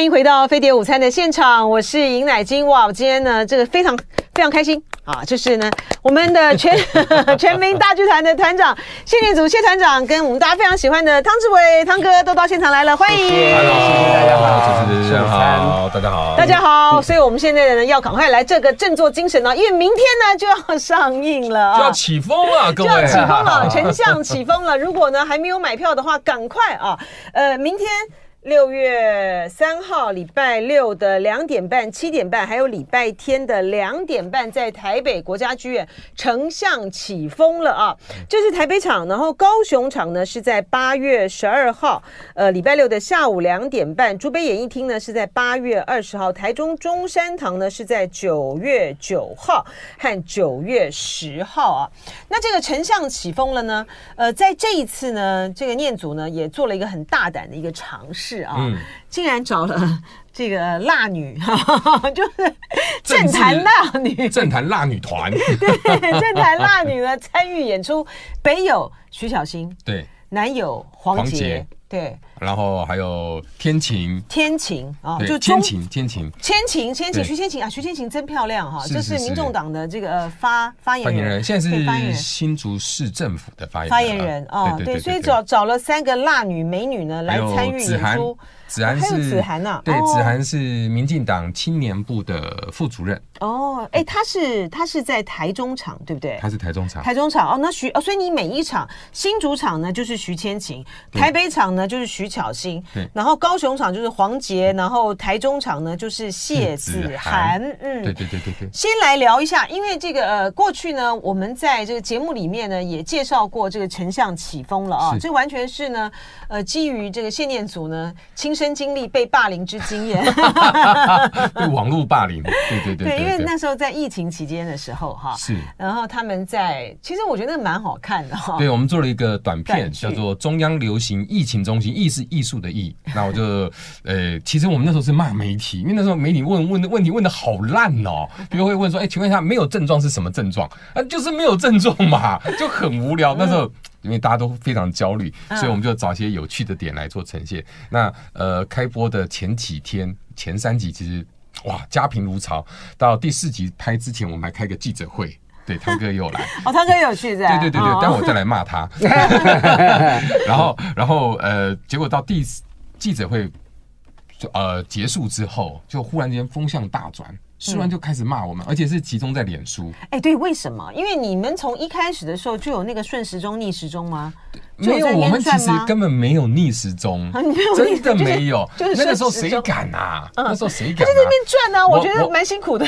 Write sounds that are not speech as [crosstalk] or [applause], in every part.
欢迎回到飞碟午餐的现场，我是尹乃金。哇，我今天呢，这个非常非常开心啊！就是呢，我们的 [laughs] 全 [laughs] 全民大剧团的团长谢念祖谢团长跟我们大家非常喜欢的汤志伟汤哥都到现场来了，欢迎！谢谢，谢谢大家好，主持人好，大家好，大家好。所以我们现在呢，要赶快来这个振作精神呢，因为明天呢就要上映了啊，就要起风了，各位，就要起风了，[laughs] 丞相起风了。如果呢还没有买票的话，赶快啊！呃，明天。六月三号，礼拜六的两点半、七点半，还有礼拜天的两点半，在台北国家剧院，丞相起风了啊！这是台北场，然后高雄场呢是在八月十二号，呃，礼拜六的下午两点半，竹北演艺厅呢是在八月二十号，台中中山堂呢是在九月九号和九月十号啊。那这个丞相起风了呢？呃，在这一次呢，这个念祖呢也做了一个很大胆的一个尝试。是啊，嗯、竟然找了这个辣女，[laughs] 就是政坛辣女，政坛辣女团，[laughs] 对，政坛辣女呢参与演出，北有徐小新，对，南有黄杰。对，然后还有天晴，天晴啊，就天晴，天晴，天晴，天晴，徐天晴啊，徐天晴真漂亮哈，这是民众党的这个发发言人，现在是新竹市政府的发言发言人啊，对，所以找找了三个辣女美女呢来参与演出。子涵是子涵呐，对，子涵是民进党青年部的副主任。哦，哎，他是他是在台中场，对不对？他是台中场，台中场哦。那徐哦，所以你每一场新竹场呢就是徐千晴，台北场呢就是徐巧芯，然后高雄场就是黄杰，然后台中场呢就是谢子涵。嗯，对对对对对。先来聊一下，因为这个呃过去呢，我们在这个节目里面呢也介绍过这个丞相起风了啊，这完全是呢呃基于这个谢念祖呢亲。身经历被霸凌之经验，[laughs] 被网络霸凌，对对对，对，因为那时候在疫情期间的时候，哈，是，然后他们在，其实我觉得蛮好看的哈。对，我们做了一个短片，叫做《中央流行疫情中心》，艺是艺术的艺。那我就，[laughs] 呃，其实我们那时候是骂媒体，因为那时候媒体问问的问题问的好烂哦，比如会问说，哎，请问一下，没有症状是什么症状？啊，就是没有症状嘛，[laughs] 就很无聊。那时候。因为大家都非常焦虑，所以我们就找一些有趣的点来做呈现。那呃，开播的前几天，前三集其实哇，家贫如潮。到第四集拍之前，我们还开个记者会，对，汤哥又来。[laughs] 哦，汤哥有趣在。对对对对，待会我再来骂他。[laughs] [laughs] 然后然后呃，结果到第记者会就呃结束之后，就忽然间风向大转。突然就开始骂我们，而且是集中在脸书。哎，对，为什么？因为你们从一开始的时候就有那个顺时钟逆时钟吗？没有，我们其实根本没有逆时钟，真的没有。那个时候谁敢啊？那时候谁敢？他在那边转呢，我觉得蛮辛苦的。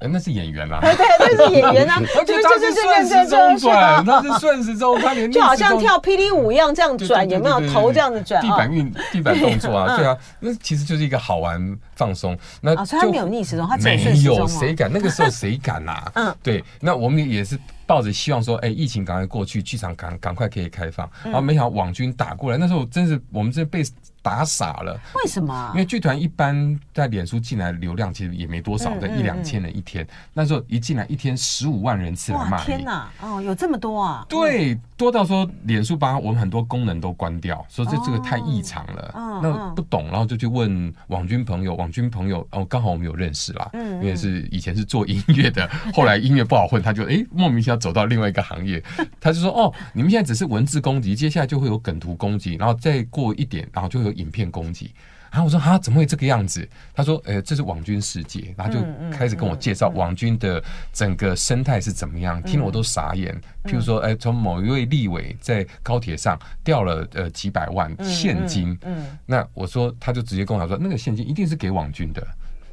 那是演员啊，[laughs] 对，那是演员啊。[laughs] 而且他是顺时钟转，他是顺时钟，[laughs] 他连就好像跳霹雳舞一样这样转，有没有头这样子转？地板运地板动作啊，对啊，那其实就是一个好玩放松。那所以他没有逆时钟，他只有没有谁敢？那个时候谁敢啊？[laughs] 嗯，对。那我们也是。抱着希望说，哎，疫情赶快过去，剧场赶赶快可以开放。然后没想到网军打过来，那时候真是我们这被打傻了。为什么？因为剧团一般在脸书进来流量其实也没多少，在一两千人一天。那时候一进来一天十五万人次来骂你。天哪！哦，有这么多啊？对，多到说脸书把我们很多功能都关掉，说这这个太异常了。那不懂，然后就去问网军朋友，网军朋友哦，刚好我们有认识啦。嗯，因为是以前是做音乐的，[laughs] 后来音乐不好混，他就哎莫名其妙。走到另外一个行业，[laughs] 他就说：“哦，你们现在只是文字攻击，接下来就会有梗图攻击，然后再过一点，然后就会有影片攻击。”然后我说：“啊，怎么会这个样子？”他说：“呃，这是网军世界。”然后就开始跟我介绍网军的整个生态是怎么样，听了我都傻眼。譬如说，哎，从某一位立委在高铁上掉了呃几百万现金，嗯那我说他就直接跟我说，那个现金一定是给网军的。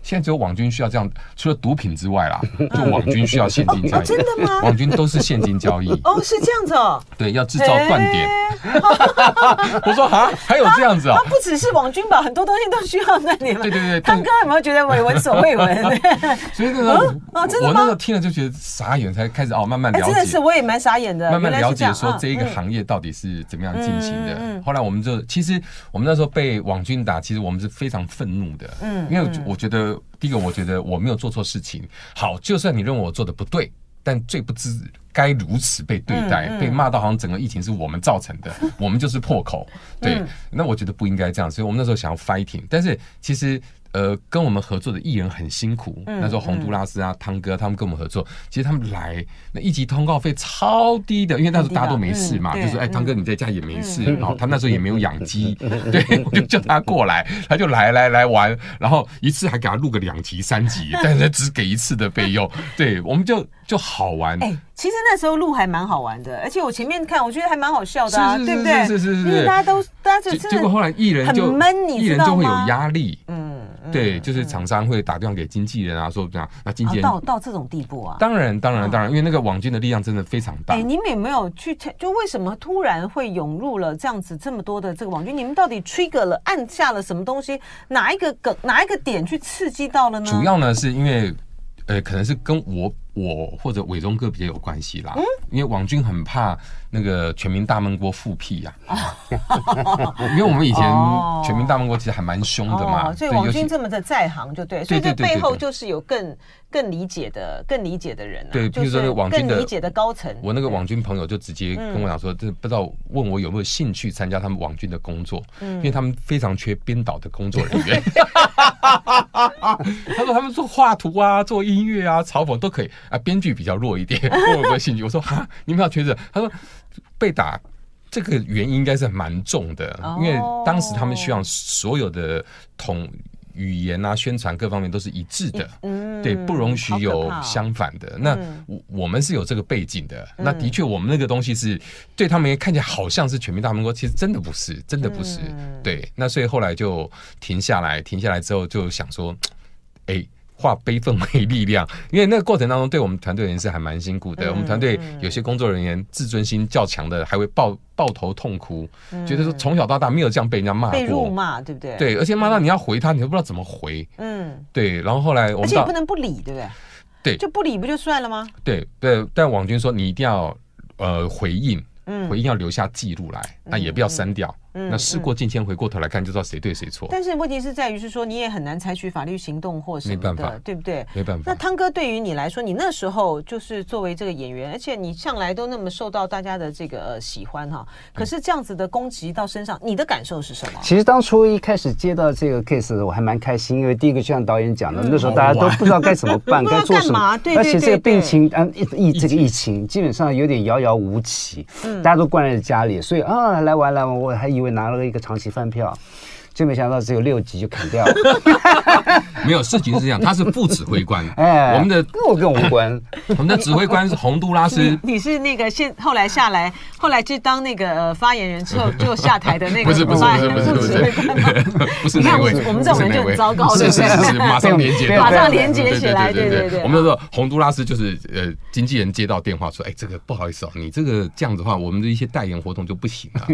现在只有网军需要这样，除了毒品之外啦，[laughs] 就网军需要现金交易。真的吗？网军都是现金交易。哦，是这样子哦。对，要制造断点。[laughs] 我说啊，还有这样子啊？不只是网军吧，很多东西都需要断点。对对对。汤哥有没有觉得我闻所未闻？[laughs] 所以那个，哦，真的吗？我那时候听了就觉得傻眼，才开始哦，慢慢了解。真的是，我也蛮傻眼的。慢慢了解说这一个行业到底是怎么样进行的。后来我们就，其实我们那时候被网军打，其实我们是非常愤怒的。嗯。因为我觉得。第一个，我觉得我没有做错事情。好，就算你认为我做的不对，但最不知该如此被对待，嗯嗯、被骂到好像整个疫情是我们造成的，[laughs] 我们就是破口。对，嗯、那我觉得不应该这样，所以我们那时候想要 fighting，但是其实。呃，跟我们合作的艺人很辛苦。嗯、那时候洪都拉斯啊、汤、嗯、哥他们跟我们合作，其实他们来那一集通告费超低的，因为那时候大家都没事嘛，嗯、就说哎，汤哥你在家也没事，嗯、然后他那时候也没有养鸡，嗯、[laughs] 对，[laughs] 我就叫他过来，他就来来来玩，然后一次还给他录个两集三集，但是只给一次的费用，[laughs] 对，我们就就好玩。欸其实那时候录还蛮好玩的，而且我前面看，我觉得还蛮好笑的啊，对不对？是是是是，因为大家都大家就结果后来艺人就很闷，你艺人就会有压力，嗯，对，就是厂商会打电话给经纪人啊，说这样，那经纪人到到这种地步啊？当然当然当然，因为那个网军的力量真的非常大。哎，你们有没有去？就为什么突然会涌入了这样子这么多的这个网军？你们到底 trigger 了按下了什么东西？哪一个梗？哪一个点去刺激到了呢？主要呢是因为。呃，可能是跟我我或者伟忠哥比较有关系啦，嗯，因为网军很怕那个全民大闷锅复辟呀，[laughs] 因为我们以前全民大闷锅其实还蛮凶的嘛，所以网军这么的在行就对，所以这背后就是有更更理解的、更理解的人，对，比如说那个网军的理解的高层，我那个网军朋友就直接跟我讲说，这不知道问我有没有兴趣参加他们网军的工作，嗯。因为他们非常缺编导的工作人员。[laughs] 他说他们做画图啊，做音乐啊，嘲讽都可以啊，编剧比较弱一点。[laughs] 我有没有兴趣？我说哈，你们要缺这？他说被打这个原因应该是蛮重的，因为当时他们需要所有的统语言啊、宣传各方面都是一致的，对，不容许有相反的。那我我们是有这个背景的，那的确我们那个东西是对他们也看起来好像是全民大闷锅，其实真的不是，真的不是。对，那所以后来就停下来，停下来之后就想说，哎。化悲愤为力量，因为那个过程当中，对我们团队人是还蛮辛苦的。嗯、我们团队有些工作人员自尊心较强的，还会抱抱头痛哭，嗯、觉得说从小到大没有这样被人家骂过，被辱骂，对不对？对，而且骂到你要回他，你都不知道怎么回。嗯，对。然后后来我们而且也不能不理，对不对？对，就不理不就算了吗？对对，但网军说你一定要呃回应，嗯，回应要留下记录来，那、嗯、也不要删掉。那事过境迁，回过头来看就知道谁对谁错。但是问题是在于是说，你也很难采取法律行动或什么的，对不对？没办法。那汤哥对于你来说，你那时候就是作为这个演员，而且你向来都那么受到大家的这个喜欢哈。可是这样子的攻击到身上，你的感受是什么？其实当初一开始接到这个 case，我还蛮开心，因为第一个就像导演讲的，那时候大家都不知道该怎么 [laughs] 办，该做什么。对，而且这个病情，嗯，疫这个疫情基本上有点遥遥无期，嗯大家都关在家里，所以啊，来玩来玩，我还以为拿了一个长期。饭票，就没想到只有六集就砍掉了。[laughs] 没有，事情是这样，他是副指挥官。[laughs] 哎，我们的跟我跟我无关。[laughs] 我们的指挥官是洪都拉斯。你是那个现后来下来，后来去当那个发言人之后就下台的那个。不是不是不是不是不是不是那位。我们这种人就很糟糕。是是是，马上连接，马上连接起来。对对对。我们说洪都拉斯就是呃，经纪人接到电话说，哎，这个不好意思哦，你这个这样子的话，我们的一些代言活动就不行了。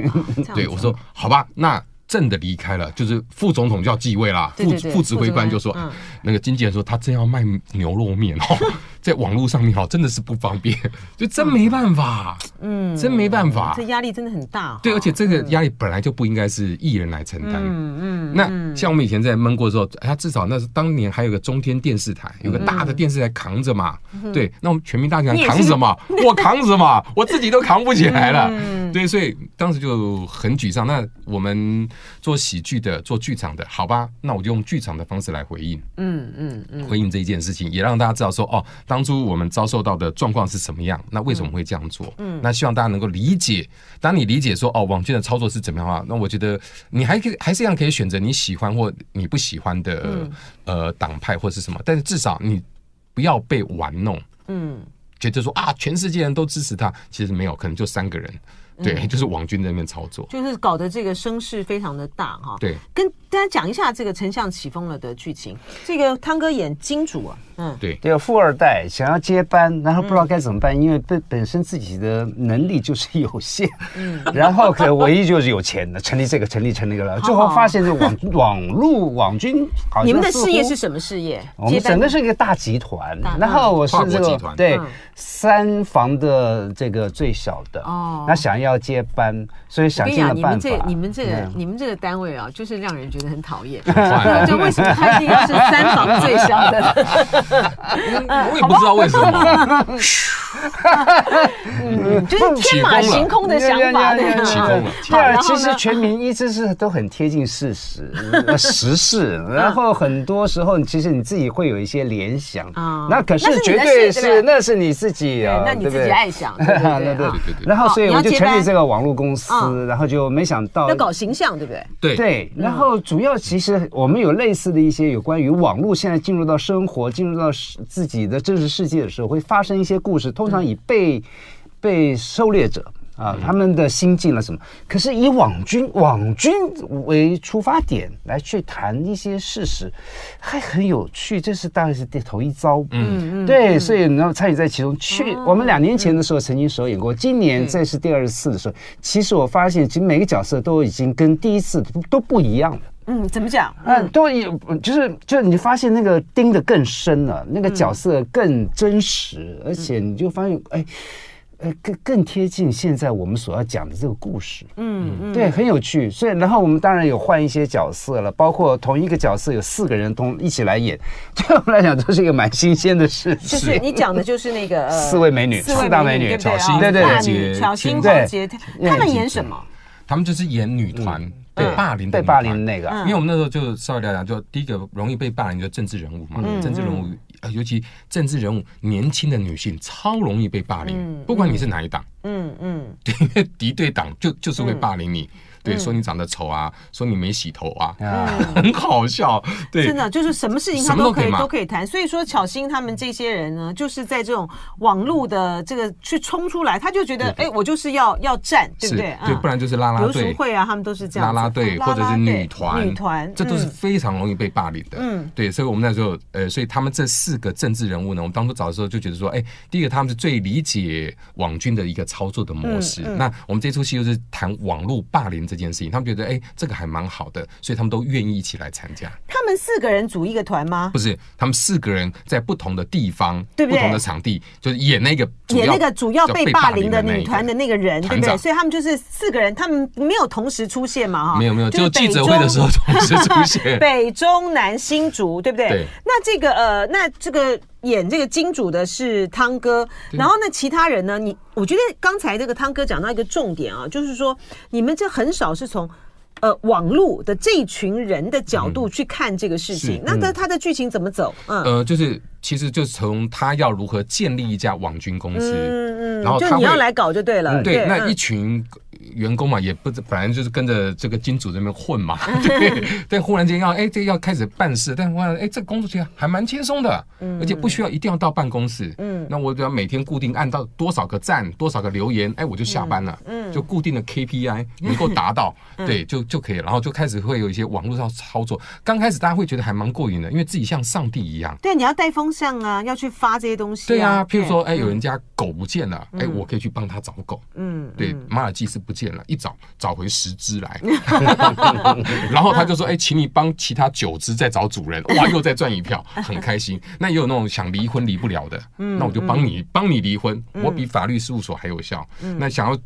对，我说好吧，那。正的离开了，就是副总统就要继位啦。副副指挥官就说：“那个经纪人说他正要卖牛肉面哦，在网络上面哈，真的是不方便，[laughs] 就真没办法，嗯，真没办法，这压力真的很大。对，而且这个压力本来就不应该是艺人来承担。嗯嗯，那像我们以前在闷过的时候，他至少那是当年还有个中天电视台，有个大的电视台扛着嘛。对，那我们全民大讲扛什么？[laughs] 我扛什么？我自己都扛不起来了。对，所以当时就很沮丧。那我们。做喜剧的，做剧场的，好吧，那我就用剧场的方式来回应，嗯嗯嗯，回应这一件事情，也让大家知道说，哦，当初我们遭受到的状况是什么样，那为什么会这样做？嗯，那希望大家能够理解。当你理解说，哦，网军的操作是怎么样的话，那我觉得你还可以，还是一样可以选择你喜欢或你不喜欢的呃党派或是什么，但是至少你不要被玩弄，嗯，觉得说啊，全世界人都支持他，其实没有，可能就三个人。对，就是网军在那边操作，就是搞得这个声势非常的大哈。对，跟大家讲一下这个丞相起风了的剧情。这个汤哥演金主啊，嗯，对，这个富二代想要接班，然后不知道该怎么办，因为本本身自己的能力就是有限，嗯，然后可唯一就是有钱的，成立这个，成立成那个了，最后发现这网网络网军，你们的事业是什么事业？我们整个是一个大集团，然后我是这个对三房的这个最小的。哦，那想要。接班，所以想尽了办法。你们这、你们这个、你们这个单位啊，就是让人觉得很讨厌。[laughs] [laughs] 就为什么他一定要是三房最小的？我也 [laughs] 不知道为什么。嗯，就是天马行空的想法，对起风了。对啊，其实全民一直是都很贴近事实、时事，然后很多时候其实你自己会有一些联想啊。那可是绝对是，那是你自己啊，那你自己爱想，对对对对。然后所以我就成立这个网络公司，然后就没想到要搞形象，对不对？对对。然后主要其实我们有类似的一些有关于网络现在进入到生活、进入到自己的真实世界的时候，会发生一些故事，通常以被被狩猎者啊他们的心境了什么，可是以网军网军为出发点来去谈一些事实，还很有趣。这是大概是头一遭，嗯嗯，对，所以然后参与在其中。去我们两年前的时候曾经首演过，今年这是第二次的时候，其实我发现其实每个角色都已经跟第一次都不一样了。嗯，怎么讲？嗯，都有，就是就是你发现那个盯得更深了，那个角色更真实，而且你就发现哎。更更贴近现在我们所要讲的这个故事，嗯，嗯对，很有趣。所以，然后我们当然有换一些角色了，包括同一个角色有四个人同一起来演，对我们来讲都是一个蛮新鲜的事。就是你讲的就是那个 [laughs] 四位美女，四大美女，巧心，对对对，巧心、黄捷，他们演什么？他们就是演女团被霸凌、被霸凌的那个。因为我们那时候就稍微聊聊，就第一个容易被霸凌的政治人物嘛，政治人物。尤其政治人物，年轻的女性超容易被霸凌，嗯、不管你是哪一党，嗯嗯，对，[laughs] 因为敌对党就就是会霸凌你。嗯对，说你长得丑啊，说你没洗头啊，[laughs] 很好笑。对，真的就是什么事情他都可以都可以谈。所以说，巧心他们这些人呢，就是在这种网络的这个去冲出来，他就觉得，哎，我就是要要战，对不对？对，不然就是拉拉队。流会啊，他们都是这样。拉拉队或者是女团，女团，这都是非常容易被霸凌的。嗯，对，所以我们那时候，呃，所以他们这四个政治人物呢，我们当初找的时候就觉得说，哎，第一个他们是最理解网军的一个操作的模式。那我们这出戏又是谈网络霸凌这件事情，他们觉得，哎。哎，这个还蛮好的，所以他们都愿意一起来参加。他们四个人组一个团吗？不是，他们四个人在不同的地方，对不对？不同的场地，就是演那个演那个主要被霸凌的女团的那个人，对不对？所以他们就是四个人，他们没有同时出现嘛？哈，没有没有，就记者会的时候同时出现。[laughs] 北中南新竹，对不对？对。那这个呃，那这个演这个金主的是汤哥，然后呢其他人呢？你我觉得刚才这个汤哥讲到一个重点啊，就是说你们这很少是从。呃，网络的这一群人的角度去看这个事情，嗯、那他他的剧情怎么走？嗯，呃，就是其实就是从他要如何建立一家网军公司，嗯嗯，然后他就你要来搞就对了，嗯、对，对那一群。员工嘛，也不本来就是跟着这个金主这边混嘛，[laughs] 对对，忽然间要哎，这要开始办事，但忽然哎，这个工作其实还蛮轻松的，嗯，而且不需要一定要到办公室，嗯，那我只要每天固定按到多少个赞，多少个留言，哎，我就下班了，嗯，就固定的 KPI [laughs] 能够达到，对，就就可以，然后就开始会有一些网络上操作，刚开始大家会觉得还蛮过瘾的，因为自己像上帝一样，对，你要带风向啊，要去发这些东西，对啊，譬如说哎，有人家狗不见了，哎，我可以去帮他找狗，嗯，对，马尔济斯不见了，一找。找回十只来，[laughs] [laughs] 然后他就说：“哎，请你帮其他九只再找主人，哇，[laughs] 又再赚一票，很开心。那也有那种想离婚离不了的，那我就帮你帮你离婚，我比法律事务所还有效。那想要。”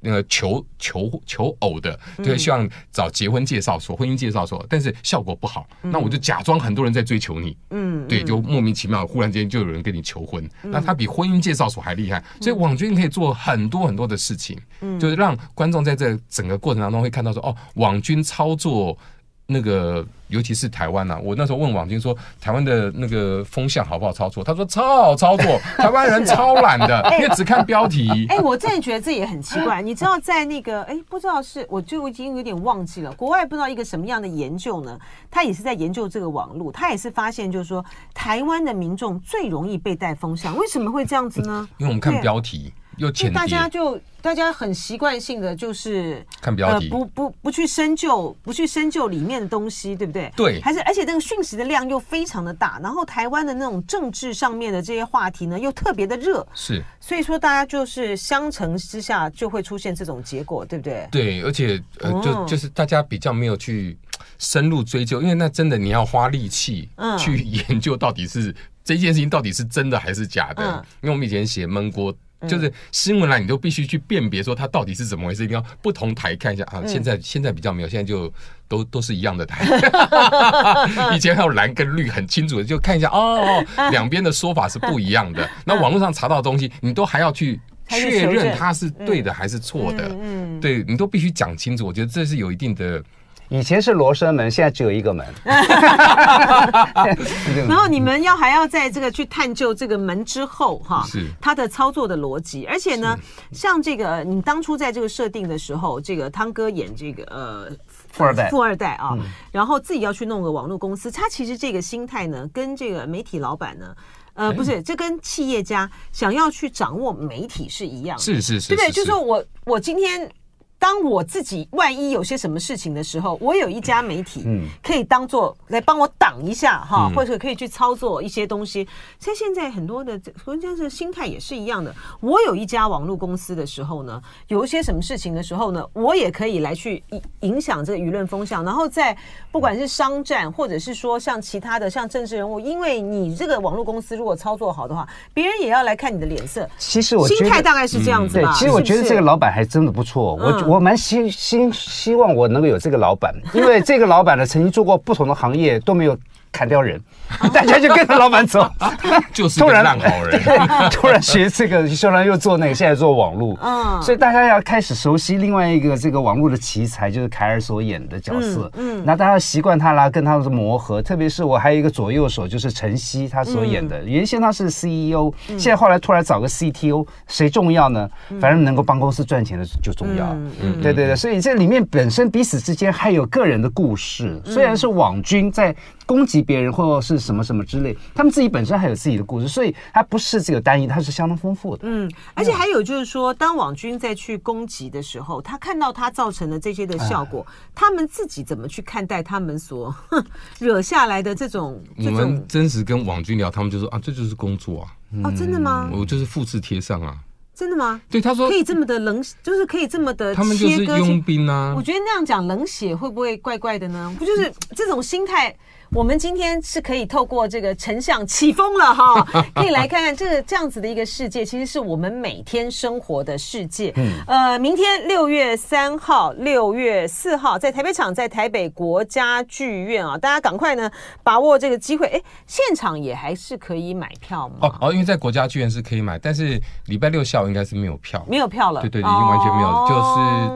那个求求求偶的，就希望找结婚介绍所、婚姻介绍所，但是效果不好，那我就假装很多人在追求你，嗯，对，就莫名其妙，忽然间就有人跟你求婚，那他比婚姻介绍所还厉害，所以网军可以做很多很多的事情，就是让观众在这整个过程当中会看到说，哦，网军操作。那个，尤其是台湾呐、啊，我那时候问网军说，台湾的那个风向好不好操作？他说超好操作，[laughs] 台湾人超懒的，因为只看标题。哎，我真的觉得这也很奇怪。你知道，在那个，哎，不知道是，我就已经有点忘记了。国外不知道一个什么样的研究呢？他也是在研究这个网络，他也是发现，就是说，台湾的民众最容易被带风向，为什么会这样子呢？因为我们看标题。又就大家就大家很习惯性的就是看标题，不不不去深究，不去深究里面的东西，对不对？对，还是而且那个讯息的量又非常的大，然后台湾的那种政治上面的这些话题呢，又特别的热，是，所以说大家就是相乘之下就会出现这种结果，对不对？对，而且呃，就就是大家比较没有去深入追究，因为那真的你要花力气去 [laughs] 研究到底是。这件事情到底是真的还是假的？因为我们以前写焖锅就是新闻栏你都必须去辨别说它到底是怎么回事，一定要不同台看一下啊。现在现在比较没有，现在就都都是一样的台。[laughs] 以前还有蓝跟绿很清楚的，就看一下哦，两边的说法是不一样的。[laughs] 那网络上查到的东西，你都还要去确认它是对的还是错的。嗯，对你都必须讲清楚。我觉得这是有一定的。以前是罗生门，现在只有一个门。[laughs] [laughs] 然后你们要还要在这个去探究这个门之后，哈，是它的操作的逻辑。而且呢，像这个你当初在这个设定的时候，这个汤哥演这个呃富二代，富二代啊，然后自己要去弄个网络公司，他其实这个心态呢，跟这个媒体老板呢，呃，不是，这跟企业家想要去掌握媒体是一样的，是是是，对不对？就是说我我今天。当我自己万一有些什么事情的时候，我有一家媒体，嗯可以当做来帮我挡一下哈，或者可以去操作一些东西。像现在很多的，人家的心态也是一样的。我有一家网络公司的时候呢，有一些什么事情的时候呢，我也可以来去影影响这个舆论风向。然后在不管是商战，或者是说像其他的像政治人物，因为你这个网络公司如果操作好的话，别人也要来看你的脸色。其实我心态大概是这样子吧。其实我觉得这个老板还真的不错。我。我我蛮希希希望我能够有这个老板，因为这个老板呢，曾经做过不同的行业，都没有。砍掉人，大家就跟着老板走，[laughs] 就是突然烂好人，[laughs] 突然学这个，突然又做那个，现在做网络，嗯，所以大家要开始熟悉另外一个这个网络的奇才，就是凯尔所演的角色，嗯，那大家习惯他啦，跟他的磨合，特别是我还有一个左右手，就是晨曦他所演的，原先他是 CEO，现在后来突然找个 CTO，谁重要呢？反正能够帮公司赚钱的就重要，嗯，对对对，所以这里面本身彼此之间还有个人的故事，虽然是网军在。攻击别人或是什么什么之类，他们自己本身还有自己的故事，所以它不是这个单一，它是相当丰富的。嗯，而且还有就是说，当网军在去攻击的时候，他看到他造成的这些的效果，他们自己怎么去看待他们所 [laughs] 惹下来的这种？我们真实跟网军聊，他们就说啊，这就是工作啊。哦，真的吗？我就是复制贴上啊。真的吗？对，他说可以这么的冷，就是可以这么的。他们就是佣兵啊。我觉得那样讲冷血会不会怪怪的呢？不就是这种心态？我们今天是可以透过这个成像起风了哈，[laughs] 可以来看看这个这样子的一个世界，其实是我们每天生活的世界。嗯，呃，明天六月三号、六月四号在台北场，在台北国家剧院啊，大家赶快呢把握这个机会。哎，现场也还是可以买票吗？哦哦，因为在国家剧院是可以买，但是礼拜六下午应该是没有票，没有票了。对对，已经完全没有，哦、就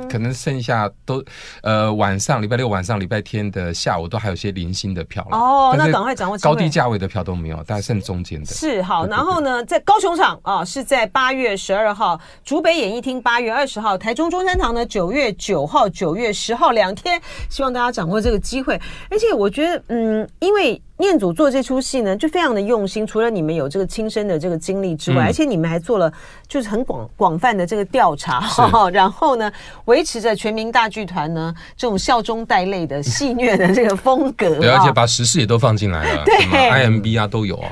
是可能剩下都呃晚上礼拜六晚上礼拜天的下午都还有些零星的票。哦，那赶快掌握。高低价位的票都没有，大概剩中间的。是好，然后呢，在高雄场啊，是在八月十二号，竹北演艺厅八月二十号，台中中山堂呢九月九号、九月十号两天，希望大家掌握这个机会。而且我觉得，嗯，因为。念祖做这出戏呢，就非常的用心。除了你们有这个亲身的这个经历之外，嗯、而且你们还做了就是很广广泛的这个调查，是 [laughs] 然后呢，维持着全民大剧团呢这种笑中带泪的戏谑的这个风格。对，而且把时事也都放进来了，对，IMB 啊都有啊。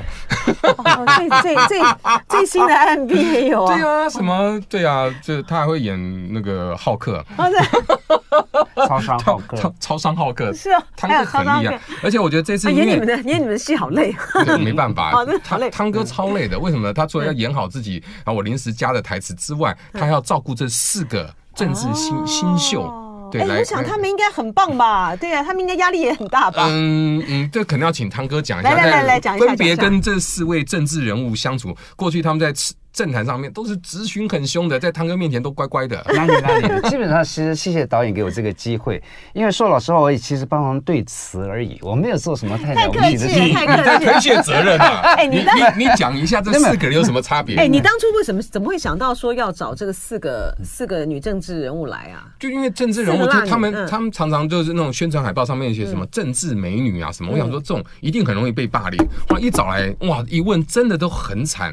[laughs] 哦、最最最最新的 IMB 也有啊。[laughs] 对啊，什么对啊，就他还会演那个浩克。哦、对超商浩克，超超商浩克是啊，汤哥很厉害。而且我觉得这次因为演你们的戏好累，[laughs] 没办法，汤汤哥超累的。为什么呢？他除了要演好自己，然后我临时加的台词之外，他还要照顾这四个政治新新秀。对，来，我想他们应该很棒吧？对啊，他们应该压力也很大吧？嗯嗯，这可能要请汤哥讲一下。来来来来，讲一下。分别跟这四位政治人物相处，过去他们在吃。政坛上面都是直询很凶的，在汤哥面前都乖乖的。哪里哪里，[laughs] 基本上其实谢谢导演给我这个机会，因为说老实话，我也其实帮忙对词而已，我没有做什么太了不起的事情。太客气了，太推卸责任了。[laughs] 哎，你你你讲一下这四个人有什么差别？哎，你当初为什么怎么会想到说要找这个四个四个女政治人物来啊？就因为政治人物，就他们他们常常就是那种宣传海报上面写什么政治美女啊什么，我想说这种一定很容易被霸凌。哇，一找来哇一问，真的都很惨，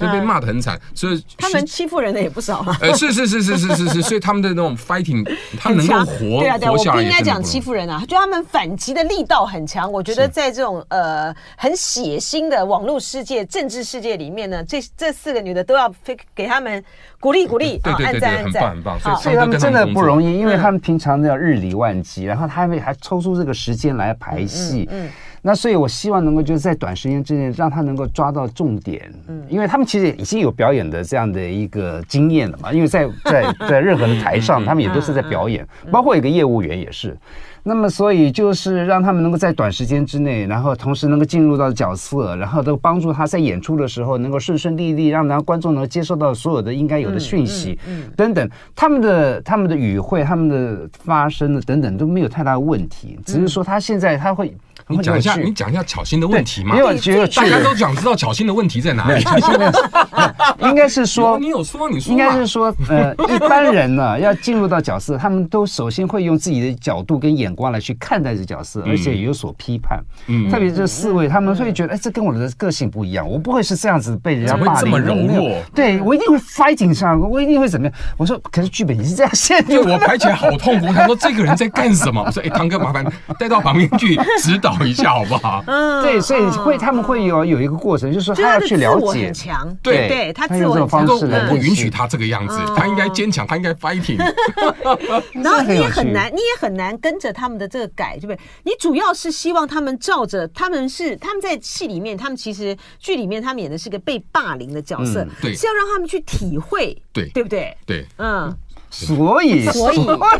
就被骂得很惨，所以。他们欺负人的也不少啊！呃，是是是是是是是，所以他们的那种 fighting，[laughs] 他能够活对啊对啊，我不应该讲欺负人啊，就他们反击的力道很强。我觉得在这种呃很血腥的网络世界、政治世界里面呢，这这四个女的都要给给他们鼓励鼓励，对对对，很棒很棒。所以他们真的不容易，因为他们平常都要日理万机，然后他们还抽出这个时间来排戏。嗯。那所以我希望能够就是在短时间之内让他能够抓到重点，嗯，因为他们其实已经有表演的这样的一个经验了嘛，因为在在在任何的台上，他们也都是在表演，包括一个业务员也是。那么，所以就是让他们能够在短时间之内，然后同时能够进入到角色，然后都帮助他在演出的时候能够顺顺利利，让然后观众能够接受到所有的应该有的讯息，嗯，等等，他们的他们的语汇、他们的发声的等等都没有太大的问题，只是说他现在他会。你讲一下，你讲一下巧心的问题嘛？因为我觉得大家都想知道巧心的问题在哪里。[laughs] 应该是说，你有说，你说，应该是说，[laughs] 呃，一般人呢要进入到角色，他们都首先会用自己的角度跟眼光来去看待这角色，而且也有所批判。嗯，特别这四位，他们会觉得，哎，这跟我的个性不一样，我不会是这样子被人家骂的。这么柔弱？对，我一定会 fighting 上，我一定会怎么样？我说，可是剧本也是这样写的。[laughs] 就我排起来好痛苦。他说，这个人在干什么？我说，哎，汤哥，麻烦带到旁边去指导一下，好不好？嗯，对，所以会他们会有有一个过程，就是说他要去了解，强，对对，他自我这种方式来不允许他这个样子，他应该坚强，他应该 fighting。[laughs] 然后你也很难，[laughs] 你也很难跟着他们的这个改，对不对？你主要是希望他们照着，他们是他们在戏里面，他们其实剧里面他们演的是个被霸凌的角色，对，是要让他们去体会，对，对不对？对，嗯。[laughs] 所以，所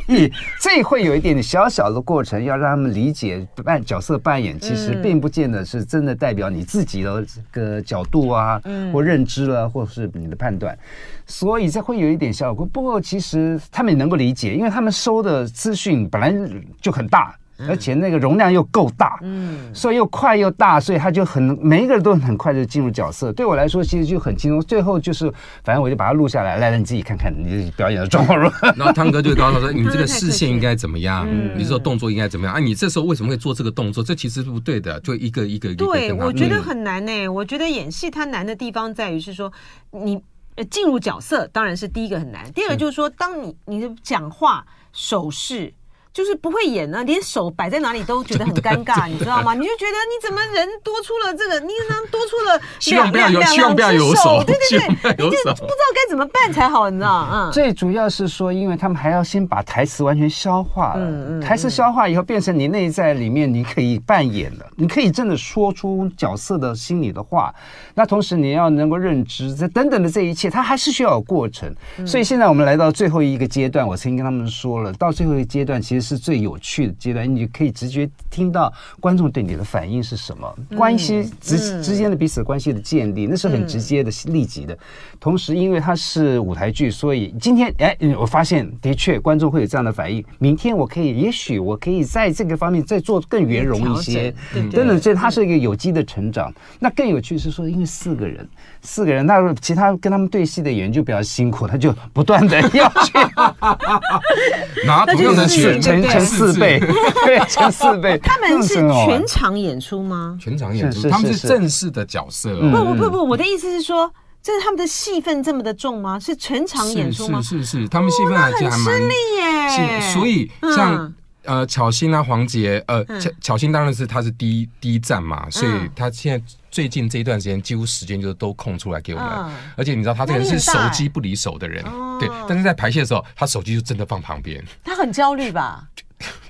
以，这会有一点小小的过程，要让他们理解扮角色扮演，其实并不见得是真的代表你自己的这个角度啊，或认知了，或是你的判断。所以，这会有一点效果。不过，其实他们也能够理解，因为他们收的资讯本来就很大。而且那个容量又够大，嗯，所以又快又大，所以他就很每一个人都很快就进入角色。对我来说，其实就很轻松。最后就是，反正我就把它录下来，来，来你自己看看你表演的状况如何。然后汤哥就告诉他说：“ [laughs] 你这个视线应该怎么样？嗯、你这个动作应该怎么样？啊，你这时候为什么会做这个动作？这其实是不对的。就一个一个一个。对，我觉得很难呢、欸。我觉得演戏它难的地方在于是说，你进入角色当然是第一个很难，第二个就是说，当你你的讲话手势。就是不会演呢，连手摆在哪里都觉得很 [laughs] 尴尬，你知道吗？你就觉得你怎么人多出了这个，你能多出了 [laughs] 两两两只手，对对对，你就 [laughs] 不知道该怎么办才好，你知道？嗯，最主要是说，因为他们还要先把台词完全消化了，台词消化以后变成你内在里面你可以扮演的，你可以真的说出角色的心里的话。那同时你要能够认知这等等的这一切，它还是需要有过程。所以现在我们来到最后一个阶段，我曾经跟他们说了，到最后一个阶段其实。是最有趣的阶段，你可以直接听到观众对你的反应是什么，关系之之间的彼此关系的建立，那是很直接的、立即的。同时，因为它是舞台剧，所以今天哎，我发现的确观众会有这样的反应。明天我可以，也许我可以在这个方面再做更圆融一些，等等，这它是一个有机的成长。那更有趣是说，因为四个人，四个人，那其他跟他们对戏的演员就比较辛苦，他就不断的 [laughs] 要去拿。用的是乘乘四倍，对，乘四倍。[laughs] 他们是全场演出吗？全场演出，他们是正式的角色。不不不不，我的意思是说，这是他们的戏份这么的重吗？是全场演出吗？是是是，他们戏份还很吃力耶。所以像呃巧心啊黄杰呃巧巧心当然是他是第一第一站嘛，所以他现在。最近这一段时间，几乎时间就是都空出来给我们，而且你知道他这个人是手机不离手的人，对。但是在排泄的时候，他手机就真的放旁边。他很焦虑吧？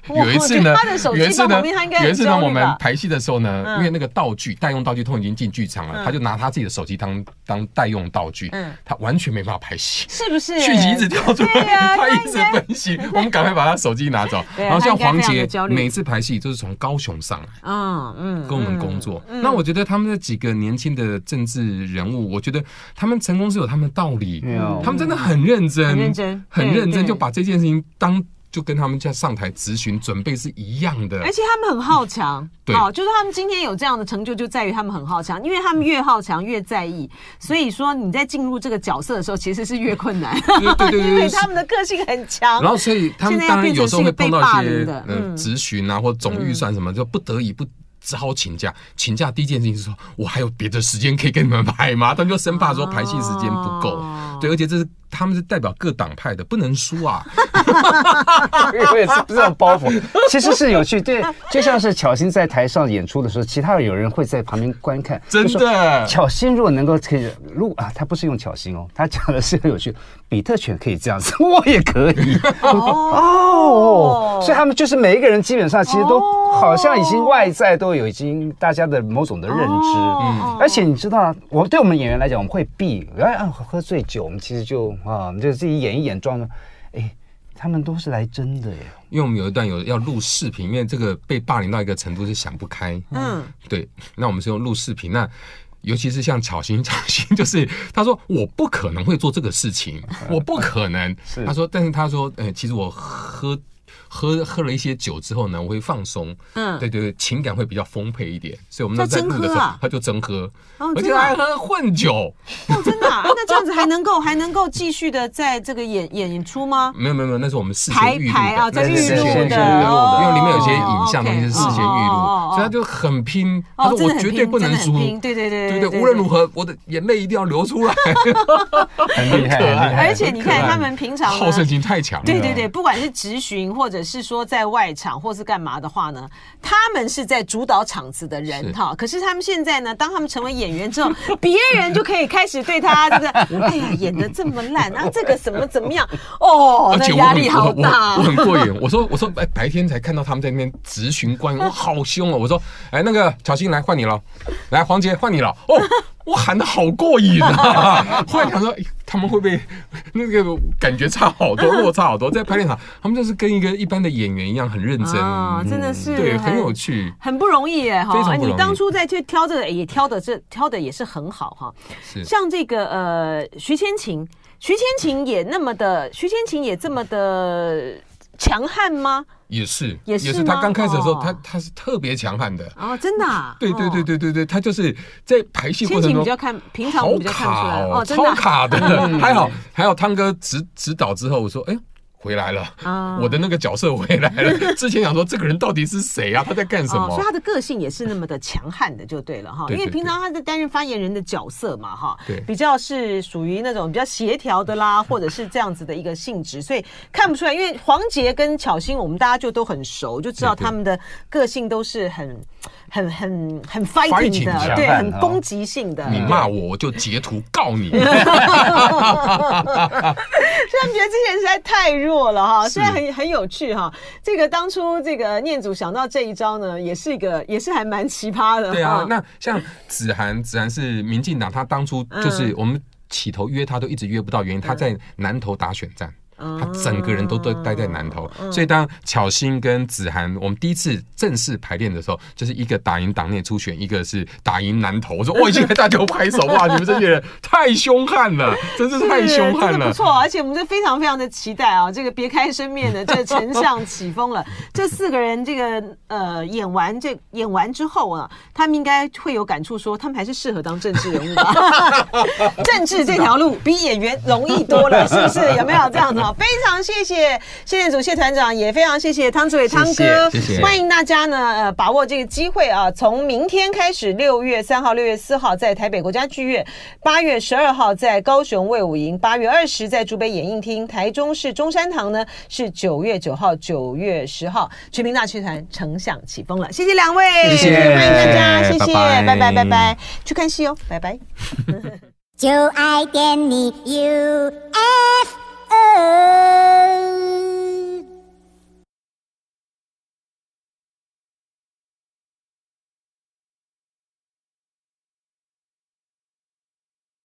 有一次呢，有一次呢，有一次呢，我们排戏的时候呢，因为那个道具代用道具都已经进剧场了，他就拿他自己的手机当当代用道具，他完全没办法排戏，是不是？续集一直跳出来，[laughs] 他一直分析，我们赶快把他手机拿走。然后像黄杰，每次排戏都是从高雄上来，嗯嗯，跟我们工作。那我觉得他们。这几个年轻的政治人物，我觉得他们成功是有他们的道理，他们真的很认真，很认真，很认真，就把这件事情当就跟他们在上台咨询准备是一样的，而且他们很好强，对，就是他们今天有这样的成就，就在于他们很好强，因为他们越好强越在意，所以说你在进入这个角色的时候，其实是越困难，对 [laughs] 因为他们的个性很强，然后所以他们当然有时候会碰到一些嗯咨询啊，或总预算什么，就不得已不。只好请假，请假第一件事情是说，我还有别的时间可以跟你们排吗？他们就生怕说排戏时间不够，哦、对，而且这是他们是代表各党派的，不能输啊。[laughs] 我也是这种包袱，其实是有趣，对，就像是巧心在台上演出的时候，其他有人会在旁边观看。真的，巧心如果能够可以，如果啊，他不是用巧心哦，他讲的是很有趣，比特犬可以这样子，[laughs] 我也可以哦，哦，所以他们就是每一个人基本上其实都。好像已经外在都有已经大家的某种的认知，嗯，而且你知道，我对我们演员来讲，我们会避，哎，喝醉酒，我们其实就啊，就自己演一演，装。的，哎，他们都是来真的耶。因为我们有一段有要录视频，因为这个被霸凌到一个程度是想不开，嗯，对，那我们是用录视频，那 [laughs] 尤其是像巧心，巧心就是他说我不可能会做这个事情，我不可能，[laughs] 是。他说，但是他说，哎，其实我喝。喝喝了一些酒之后呢，我会放松，嗯，对对对，情感会比较丰沛一点，所以我们在录的时候，他就真喝，而且还喝混酒，哦，真的，[laughs] 那这样子还能够还能够继续的在这个演演出吗？没有没有没有，那是我们事先预录的，在预录的，因为里面有些影像东西是事先预录，所以他就很拼，他说我绝对不能输，对对对对对，无论如何我的眼泪一定要流出来，很厉害，而且你看他们平常好胜心太强了，对对对，不管是执行或者。是说在外场或是干嘛的话呢？他们是在主导场子的人哈。可是他们现在呢，当他们成为演员之后，[laughs] 别人就可以开始对他这个，哎呀，演的这么烂啊，这个什么怎么样？哦，那压力好大，我很过瘾。我说我说，哎，白天才看到他们在那边质询官员，我好凶哦。我说，哎，那个巧心来换你了，来黄杰换你了。哦。我喊的好过瘾啊！[laughs] 后来想说，他们会不会那个感觉差好多，落差好多？在排练场，[laughs] 他们就是跟一个一般的演员一样，很认真啊，真的是对，很有趣，很不容易耶！哈，你当初在去挑这个，也挑的这挑的也是很好哈。是像这个呃，徐千晴，徐千晴也那么的，徐千晴也这么的强悍吗？也是，也是他刚开始的时候，他他是特别强悍的。哦，真的，对对对对对对，他就是在排戏过程中比较看平常比较看出来。哦，真的超卡的，还 [laughs] 好还好，汤哥指指导之后，我说哎。回来了，我的那个角色回来了。[laughs] 之前想说这个人到底是谁啊？他在干什么？所以他的个性也是那么的强悍的，就对了哈。因为平常他在担任发言人的角色嘛，哈，比较是属于那种比较协调的啦，[laughs] 或者是这样子的一个性质，所以看不出来。因为黄杰跟巧心，我们大家就都很熟，就知道他们的个性都是很。很很很 fighting 的，对，很攻击性的。你骂我，我就截图告你。[laughs] 虽然觉得这些人实在太弱了哈，虽然很很有趣哈。这个当初这个念祖想到这一招呢，也是一个，也是还蛮奇葩的。对啊，那像子涵，子涵是民进党，他当初就是我们起头约他都一直约不到，原因他在南投打选战。他整个人都都待在南投，所以当巧心跟子涵我们第一次正式排练的时候，就是一个打赢党内初选，一个是打赢南投。我说我已经给大家拍手哇，[laughs] 你们这些人太凶悍了，真是太凶悍了，不错。而且我们就非常非常的期待啊，这个别开生面的这丞相起风了，[laughs] 这四个人这个呃演完这演完之后啊，他们应该会有感触，说他们还是适合当政治人物吧。[laughs] 政治这条路比演员容易多了，是不是？有没有这样子？非常谢谢谢念祖谢团长，也非常谢谢汤志伟汤哥，谢谢，欢迎大家呢，呃，把握这个机会啊，从明天开始，六月三号、六月四号在台北国家剧院，八月十二号在高雄卫武营，八月二十在竹北演艺厅，台中市中山堂呢是九月九号、九月十号，全民大剧团丞相起风了，谢谢两位，谢谢，欢迎大家，谢谢，拜拜。拜拜，去看戏哦，拜拜，[laughs] [laughs] 就爱点你 UFO أن